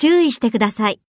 注意してください。